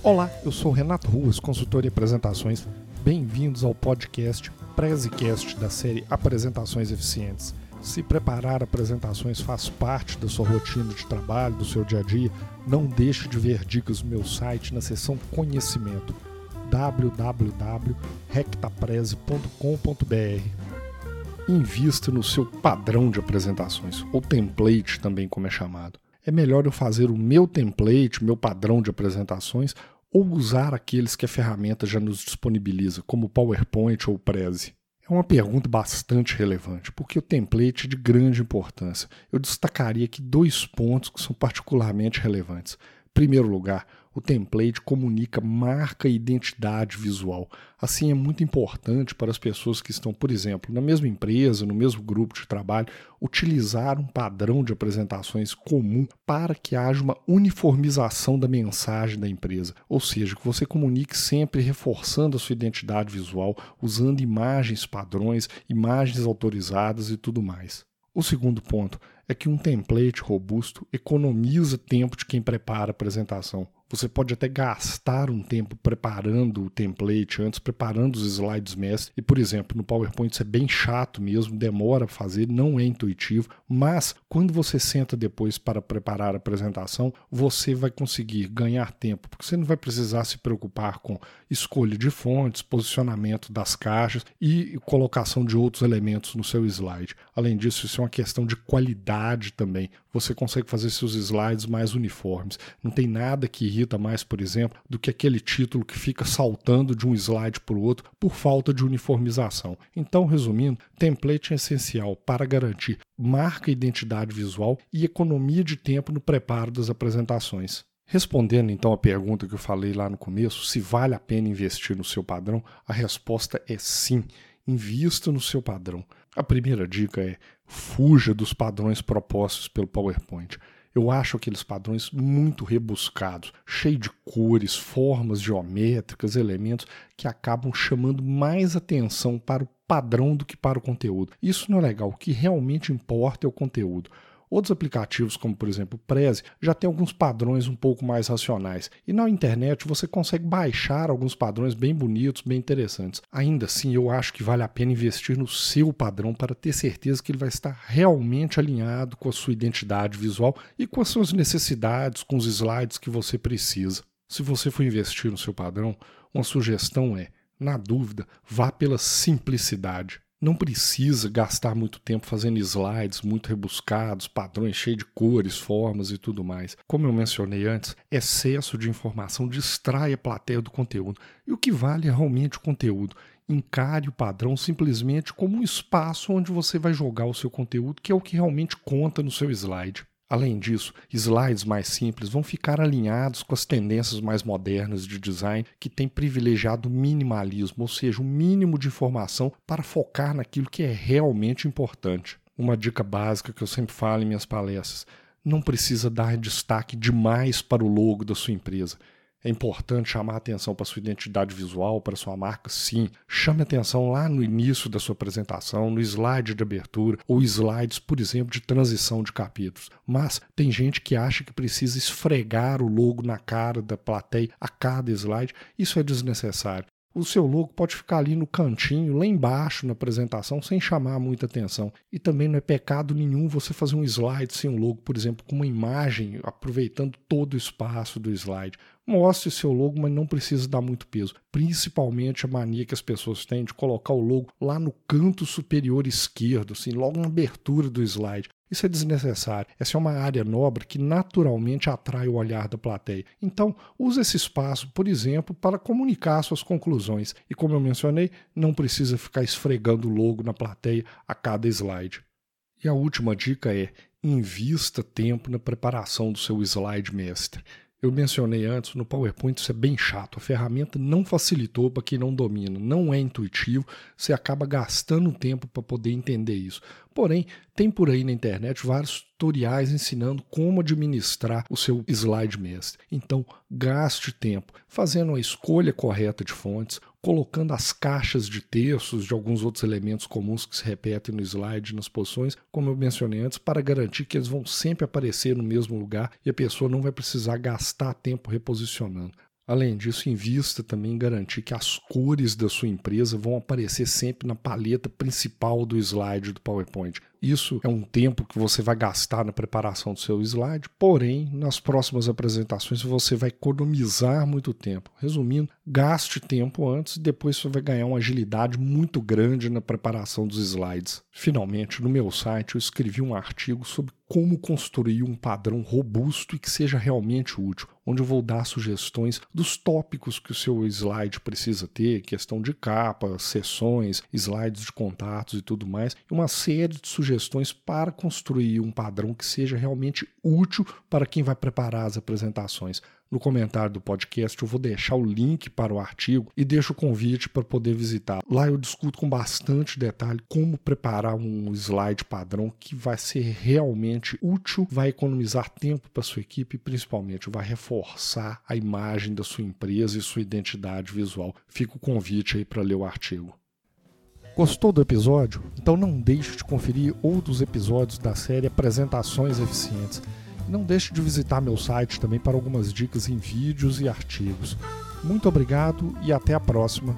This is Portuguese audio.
Olá, eu sou Renato Ruas, consultor em apresentações. Bem-vindos ao podcast Prezecast da série Apresentações Eficientes. Se preparar apresentações faz parte da sua rotina de trabalho, do seu dia a dia, não deixe de ver dicas no meu site na seção Conhecimento www.rectapreze.com.br. Invista no seu padrão de apresentações, ou template também como é chamado. É melhor eu fazer o meu template, meu padrão de apresentações, ou usar aqueles que a ferramenta já nos disponibiliza, como o PowerPoint ou o Prezi? É uma pergunta bastante relevante, porque o template é de grande importância. Eu destacaria aqui dois pontos que são particularmente relevantes. Em primeiro lugar, o template comunica marca e identidade visual. Assim, é muito importante para as pessoas que estão, por exemplo, na mesma empresa, no mesmo grupo de trabalho, utilizar um padrão de apresentações comum para que haja uma uniformização da mensagem da empresa. Ou seja, que você comunique sempre reforçando a sua identidade visual, usando imagens padrões, imagens autorizadas e tudo mais. O segundo ponto é que um template robusto economiza tempo de quem prepara a apresentação. Você pode até gastar um tempo preparando o template antes, preparando os slides mestre. E, por exemplo, no PowerPoint isso é bem chato mesmo, demora a fazer, não é intuitivo. Mas quando você senta depois para preparar a apresentação, você vai conseguir ganhar tempo, porque você não vai precisar se preocupar com escolha de fontes, posicionamento das caixas e colocação de outros elementos no seu slide. Além disso, isso é uma questão de qualidade também. Você consegue fazer seus slides mais uniformes. Não tem nada que irrita mais, por exemplo, do que aquele título que fica saltando de um slide para o outro por falta de uniformização. Então, resumindo, template é essencial para garantir marca identidade visual e economia de tempo no preparo das apresentações. Respondendo então à pergunta que eu falei lá no começo, se vale a pena investir no seu padrão, a resposta é sim. Invista no seu padrão. A primeira dica é fuja dos padrões propostos pelo PowerPoint. Eu acho aqueles padrões muito rebuscados, cheios de cores, formas geométricas, elementos que acabam chamando mais atenção para o padrão do que para o conteúdo. Isso não é legal. O que realmente importa é o conteúdo. Outros aplicativos, como por exemplo o Prezi, já tem alguns padrões um pouco mais racionais. E na internet você consegue baixar alguns padrões bem bonitos, bem interessantes. Ainda assim, eu acho que vale a pena investir no seu padrão para ter certeza que ele vai estar realmente alinhado com a sua identidade visual e com as suas necessidades, com os slides que você precisa. Se você for investir no seu padrão, uma sugestão é, na dúvida, vá pela simplicidade. Não precisa gastar muito tempo fazendo slides muito rebuscados, padrões cheios de cores, formas e tudo mais. Como eu mencionei antes, excesso de informação distrai a plateia do conteúdo. E o que vale é realmente o conteúdo. Encare o padrão simplesmente como um espaço onde você vai jogar o seu conteúdo, que é o que realmente conta no seu slide. Além disso, slides mais simples vão ficar alinhados com as tendências mais modernas de design que têm privilegiado o minimalismo, ou seja, o mínimo de informação para focar naquilo que é realmente importante. Uma dica básica que eu sempre falo em minhas palestras: não precisa dar destaque demais para o logo da sua empresa. É importante chamar atenção para sua identidade visual, para sua marca, sim. Chame atenção lá no início da sua apresentação, no slide de abertura ou slides, por exemplo, de transição de capítulos. Mas tem gente que acha que precisa esfregar o logo na cara da plateia a cada slide. Isso é desnecessário o seu logo pode ficar ali no cantinho, lá embaixo na apresentação, sem chamar muita atenção. E também não é pecado nenhum você fazer um slide sem um logo, por exemplo, com uma imagem, aproveitando todo o espaço do slide. Mostre seu logo, mas não precisa dar muito peso. Principalmente a mania que as pessoas têm de colocar o logo lá no canto superior esquerdo, assim, logo na abertura do slide. Isso é desnecessário. Essa é uma área nobre que naturalmente atrai o olhar da plateia. Então, use esse espaço, por exemplo, para comunicar suas conclusões. E como eu mencionei, não precisa ficar esfregando o logo na plateia a cada slide. E a última dica é: invista tempo na preparação do seu slide mestre. Eu mencionei antes, no PowerPoint isso é bem chato. A ferramenta não facilitou para quem não domina, não é intuitivo, você acaba gastando tempo para poder entender isso. Porém, tem por aí na internet vários tutoriais ensinando como administrar o seu slide mestre. Então, gaste tempo fazendo a escolha correta de fontes, colocando as caixas de terços de alguns outros elementos comuns que se repetem no slide nas posições, como eu mencionei antes, para garantir que eles vão sempre aparecer no mesmo lugar e a pessoa não vai precisar gastar tempo reposicionando. Além disso, invista também em garantir que as cores da sua empresa vão aparecer sempre na paleta principal do slide do PowerPoint. Isso é um tempo que você vai gastar na preparação do seu slide, porém, nas próximas apresentações você vai economizar muito tempo. Resumindo, gaste tempo antes e depois você vai ganhar uma agilidade muito grande na preparação dos slides. Finalmente, no meu site eu escrevi um artigo sobre como construir um padrão robusto e que seja realmente útil, onde eu vou dar sugestões dos tópicos que o seu slide precisa ter, questão de capa, sessões, slides de contatos e tudo mais, e uma série de sugestões para construir um padrão que seja realmente útil para quem vai preparar as apresentações. No comentário do podcast eu vou deixar o link para o artigo e deixo o convite para poder visitar. Lá eu discuto com bastante detalhe como preparar um slide padrão que vai ser realmente útil, vai economizar tempo para sua equipe e principalmente vai reforçar a imagem da sua empresa e sua identidade visual. Fica o convite aí para ler o artigo. Gostou do episódio? Então não deixe de conferir outros episódios da série Apresentações Eficientes. Não deixe de visitar meu site também para algumas dicas em vídeos e artigos. Muito obrigado e até a próxima.